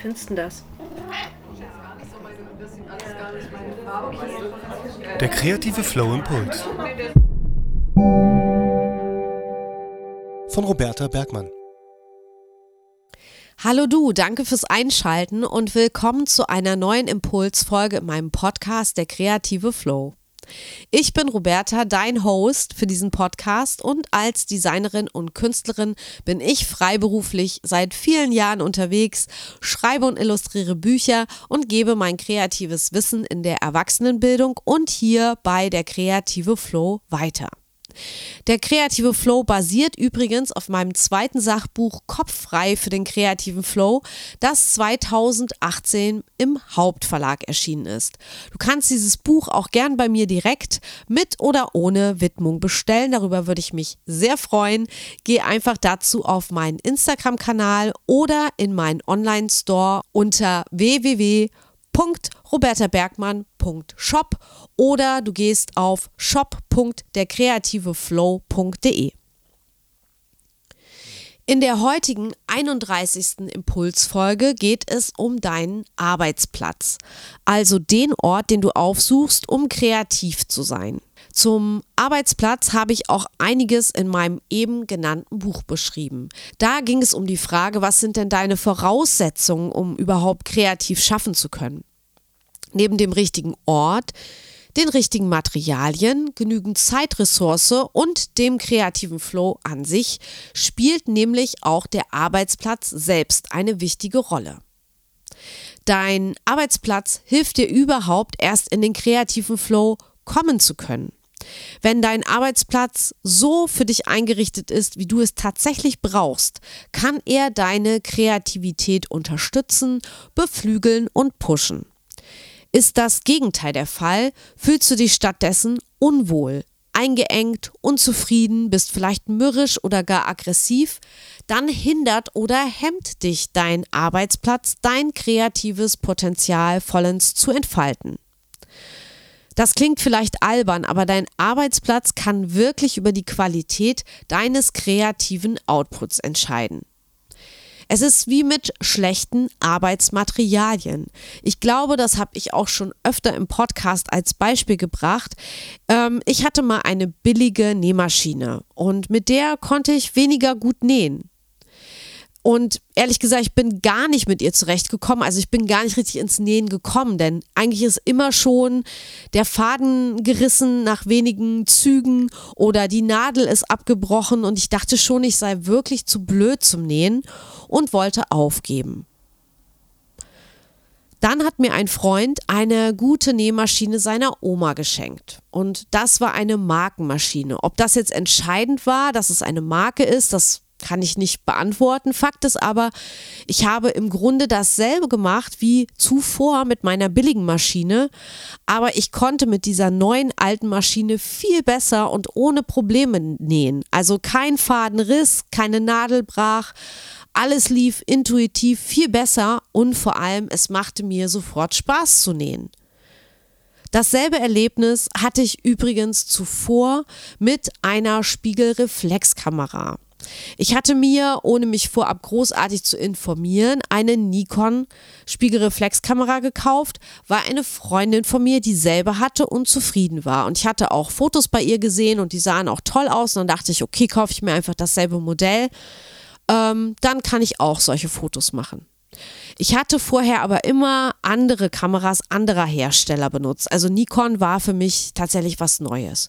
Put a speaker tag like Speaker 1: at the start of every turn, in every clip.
Speaker 1: findest du das?
Speaker 2: Der kreative Flow Impuls. Von Roberta Bergmann.
Speaker 3: Hallo du, danke fürs Einschalten und willkommen zu einer neuen Impulsfolge in meinem Podcast Der kreative Flow. Ich bin Roberta, dein Host für diesen Podcast und als Designerin und Künstlerin bin ich freiberuflich seit vielen Jahren unterwegs, schreibe und illustriere Bücher und gebe mein kreatives Wissen in der Erwachsenenbildung und hier bei der kreative Flow weiter. Der kreative Flow basiert übrigens auf meinem zweiten Sachbuch Kopffrei für den kreativen Flow, das 2018 im Hauptverlag erschienen ist. Du kannst dieses Buch auch gern bei mir direkt mit oder ohne Widmung bestellen. Darüber würde ich mich sehr freuen. Geh einfach dazu auf meinen Instagram-Kanal oder in meinen Online-Store unter www shop.robertabergmann.shop oder du gehst auf shop.derkreativeflow.de. In der heutigen 31. Impulsfolge geht es um deinen Arbeitsplatz, also den Ort, den du aufsuchst, um kreativ zu sein. Zum Arbeitsplatz habe ich auch einiges in meinem eben genannten Buch beschrieben. Da ging es um die Frage, was sind denn deine Voraussetzungen, um überhaupt kreativ schaffen zu können? Neben dem richtigen Ort, den richtigen Materialien, genügend Zeitressource und dem kreativen Flow an sich spielt nämlich auch der Arbeitsplatz selbst eine wichtige Rolle. Dein Arbeitsplatz hilft dir überhaupt erst in den kreativen Flow kommen zu können. Wenn dein Arbeitsplatz so für dich eingerichtet ist, wie du es tatsächlich brauchst, kann er deine Kreativität unterstützen, beflügeln und pushen. Ist das Gegenteil der Fall, fühlst du dich stattdessen unwohl, eingeengt, unzufrieden, bist vielleicht mürrisch oder gar aggressiv, dann hindert oder hemmt dich dein Arbeitsplatz, dein kreatives Potenzial vollends zu entfalten. Das klingt vielleicht albern, aber dein Arbeitsplatz kann wirklich über die Qualität deines kreativen Outputs entscheiden. Es ist wie mit schlechten Arbeitsmaterialien. Ich glaube, das habe ich auch schon öfter im Podcast als Beispiel gebracht. Ähm, ich hatte mal eine billige Nähmaschine und mit der konnte ich weniger gut nähen. Und ehrlich gesagt, ich bin gar nicht mit ihr zurechtgekommen. Also ich bin gar nicht richtig ins Nähen gekommen, denn eigentlich ist immer schon der Faden gerissen nach wenigen Zügen oder die Nadel ist abgebrochen und ich dachte schon, ich sei wirklich zu blöd zum Nähen und wollte aufgeben. Dann hat mir ein Freund eine gute Nähmaschine seiner Oma geschenkt. Und das war eine Markenmaschine. Ob das jetzt entscheidend war, dass es eine Marke ist, das kann ich nicht beantworten. Fakt ist aber, ich habe im Grunde dasselbe gemacht wie zuvor mit meiner billigen Maschine, aber ich konnte mit dieser neuen alten Maschine viel besser und ohne Probleme nähen. Also kein Fadenriss, keine Nadel brach, alles lief intuitiv viel besser und vor allem es machte mir sofort Spaß zu nähen. Dasselbe Erlebnis hatte ich übrigens zuvor mit einer Spiegelreflexkamera. Ich hatte mir, ohne mich vorab großartig zu informieren, eine Nikon Spiegelreflexkamera gekauft, weil eine Freundin von mir dieselbe hatte und zufrieden war. Und ich hatte auch Fotos bei ihr gesehen und die sahen auch toll aus. Und dann dachte ich, okay, kaufe ich mir einfach dasselbe Modell. Ähm, dann kann ich auch solche Fotos machen. Ich hatte vorher aber immer andere Kameras anderer Hersteller benutzt. Also Nikon war für mich tatsächlich was Neues.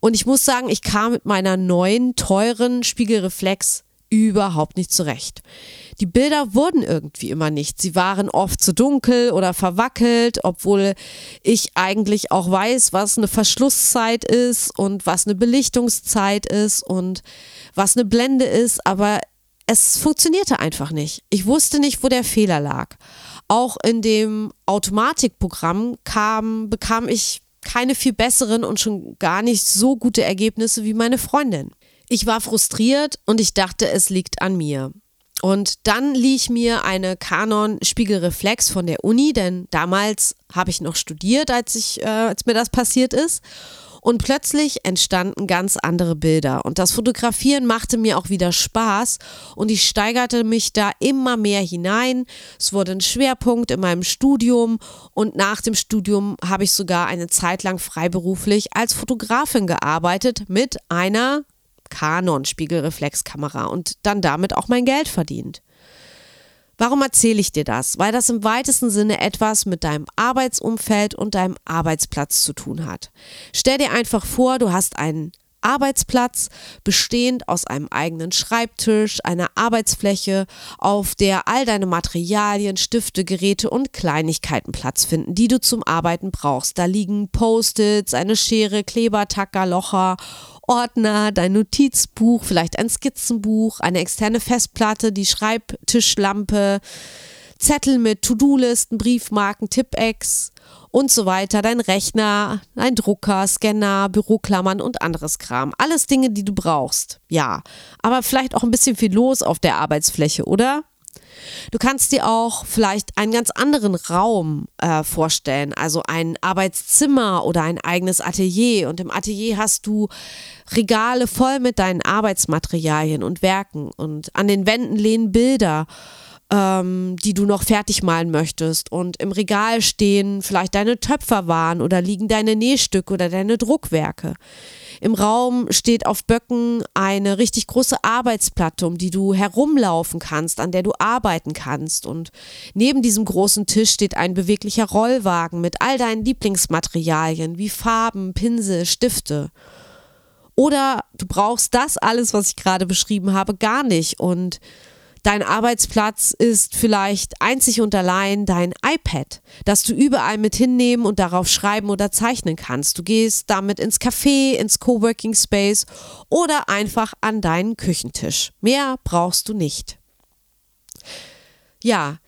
Speaker 3: Und ich muss sagen, ich kam mit meiner neuen, teuren Spiegelreflex überhaupt nicht zurecht. Die Bilder wurden irgendwie immer nicht. Sie waren oft zu dunkel oder verwackelt, obwohl ich eigentlich auch weiß, was eine Verschlusszeit ist und was eine Belichtungszeit ist und was eine Blende ist, aber es funktionierte einfach nicht. Ich wusste nicht, wo der Fehler lag. Auch in dem Automatikprogramm kam, bekam ich keine viel besseren und schon gar nicht so gute Ergebnisse wie meine Freundin. Ich war frustriert und ich dachte, es liegt an mir. Und dann lieh ich mir eine Canon Spiegelreflex von der Uni, denn damals habe ich noch studiert, als, ich, äh, als mir das passiert ist. Und plötzlich entstanden ganz andere Bilder. Und das Fotografieren machte mir auch wieder Spaß und ich steigerte mich da immer mehr hinein. Es wurde ein Schwerpunkt in meinem Studium und nach dem Studium habe ich sogar eine Zeit lang freiberuflich als Fotografin gearbeitet mit einer Canon Spiegelreflexkamera und dann damit auch mein Geld verdient. Warum erzähle ich dir das? Weil das im weitesten Sinne etwas mit deinem Arbeitsumfeld und deinem Arbeitsplatz zu tun hat. Stell dir einfach vor, du hast einen Arbeitsplatz, bestehend aus einem eigenen Schreibtisch, einer Arbeitsfläche, auf der all deine Materialien, Stifte, Geräte und Kleinigkeiten Platz finden, die du zum Arbeiten brauchst. Da liegen Post-its, eine Schere, Kleber, Tacker, Locher Ordner, dein Notizbuch, vielleicht ein Skizzenbuch, eine externe Festplatte, die Schreibtischlampe, Zettel mit To-Do-Listen, Briefmarken, Tippex und so weiter, dein Rechner, ein Drucker, Scanner, Büroklammern und anderes Kram. Alles Dinge, die du brauchst. Ja, aber vielleicht auch ein bisschen viel los auf der Arbeitsfläche, oder? Du kannst dir auch vielleicht einen ganz anderen Raum äh, vorstellen, also ein Arbeitszimmer oder ein eigenes Atelier. Und im Atelier hast du Regale voll mit deinen Arbeitsmaterialien und Werken. Und an den Wänden lehnen Bilder ähm, die du noch fertig malen möchtest. Und im Regal stehen vielleicht deine Töpferwaren oder liegen deine Nähstücke oder deine Druckwerke. Im Raum steht auf Böcken eine richtig große Arbeitsplatte, um die du herumlaufen kannst, an der du arbeiten kannst. Und neben diesem großen Tisch steht ein beweglicher Rollwagen mit all deinen Lieblingsmaterialien wie Farben, Pinsel, Stifte. Oder du brauchst das alles, was ich gerade beschrieben habe, gar nicht und Dein Arbeitsplatz ist vielleicht einzig und allein dein iPad, das du überall mit hinnehmen und darauf schreiben oder zeichnen kannst. Du gehst damit ins Café, ins Coworking Space oder einfach an deinen Küchentisch. Mehr brauchst du nicht. Ja,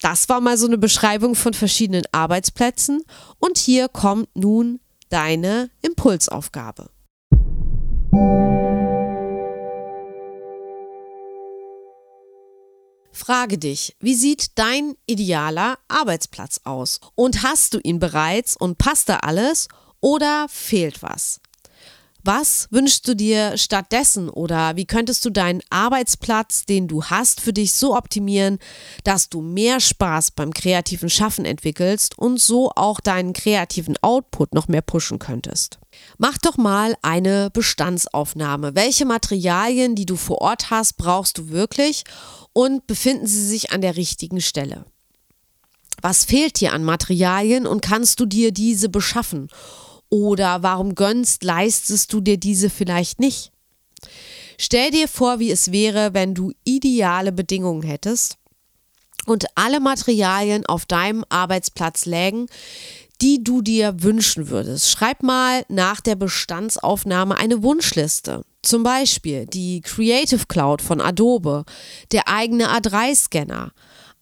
Speaker 3: das war mal so eine Beschreibung von verschiedenen Arbeitsplätzen und hier kommt nun deine Impulsaufgabe. Frage dich, wie sieht dein idealer Arbeitsplatz aus? Und hast du ihn bereits und passt da alles oder fehlt was? Was wünschst du dir stattdessen oder wie könntest du deinen Arbeitsplatz, den du hast, für dich so optimieren, dass du mehr Spaß beim kreativen Schaffen entwickelst und so auch deinen kreativen Output noch mehr pushen könntest? Mach doch mal eine Bestandsaufnahme. Welche Materialien, die du vor Ort hast, brauchst du wirklich und befinden sie sich an der richtigen Stelle. Was fehlt dir an Materialien und kannst du dir diese beschaffen? Oder warum gönnst, leistest du dir diese vielleicht nicht? Stell dir vor, wie es wäre, wenn du ideale Bedingungen hättest und alle Materialien auf deinem Arbeitsplatz lägen, die du dir wünschen würdest. Schreib mal nach der Bestandsaufnahme eine Wunschliste. Zum Beispiel die Creative Cloud von Adobe, der eigene A3-Scanner,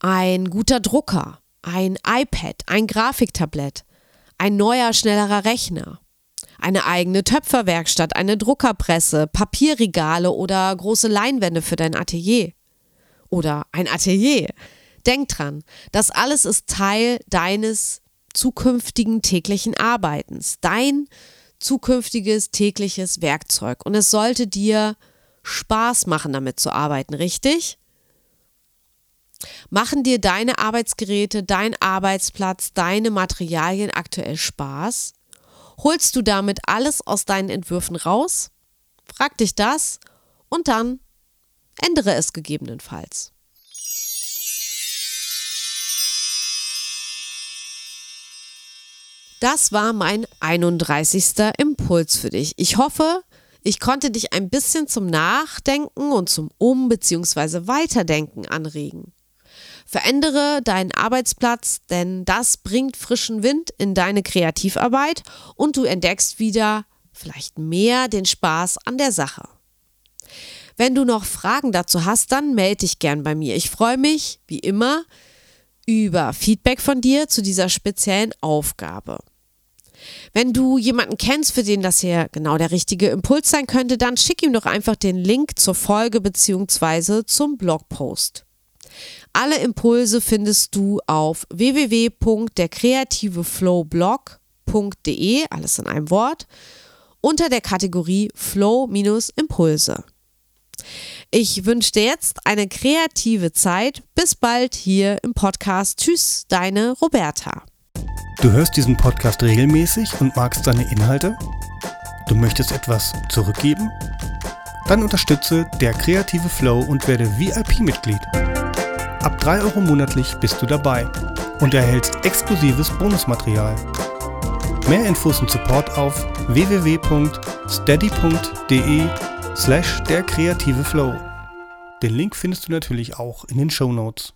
Speaker 3: ein guter Drucker, ein iPad, ein Grafiktablett, ein neuer, schnellerer Rechner, eine eigene Töpferwerkstatt, eine Druckerpresse, Papierregale oder große Leinwände für dein Atelier. Oder ein Atelier. Denk dran, das alles ist Teil deines zukünftigen täglichen Arbeitens, dein zukünftiges tägliches Werkzeug. Und es sollte dir Spaß machen, damit zu arbeiten, richtig? Machen dir deine Arbeitsgeräte, dein Arbeitsplatz, deine Materialien aktuell Spaß? Holst du damit alles aus deinen Entwürfen raus? Frag dich das und dann ändere es gegebenenfalls. Das war mein 31. Impuls für dich. Ich hoffe, ich konnte dich ein bisschen zum Nachdenken und zum Um- bzw. Weiterdenken anregen. Verändere deinen Arbeitsplatz, denn das bringt frischen Wind in deine Kreativarbeit und du entdeckst wieder vielleicht mehr den Spaß an der Sache. Wenn du noch Fragen dazu hast, dann melde dich gern bei mir. Ich freue mich, wie immer, über Feedback von dir zu dieser speziellen Aufgabe. Wenn du jemanden kennst, für den das hier genau der richtige Impuls sein könnte, dann schick ihm doch einfach den Link zur Folge bzw. zum Blogpost. Alle Impulse findest du auf www.derkreativeflowblog.com steady.de, alles in einem Wort, unter der Kategorie Flow-Impulse. Ich wünsche dir jetzt eine kreative Zeit. Bis bald hier im Podcast. Tschüss, deine Roberta.
Speaker 2: Du hörst diesen Podcast regelmäßig und magst seine Inhalte? Du möchtest etwas zurückgeben? Dann unterstütze der kreative Flow und werde VIP-Mitglied. Ab 3 Euro monatlich bist du dabei und erhältst exklusives Bonusmaterial. Mehr Infos und Support auf www.steady.de slash der kreative Flow. Den Link findest du natürlich auch in den Show Notes.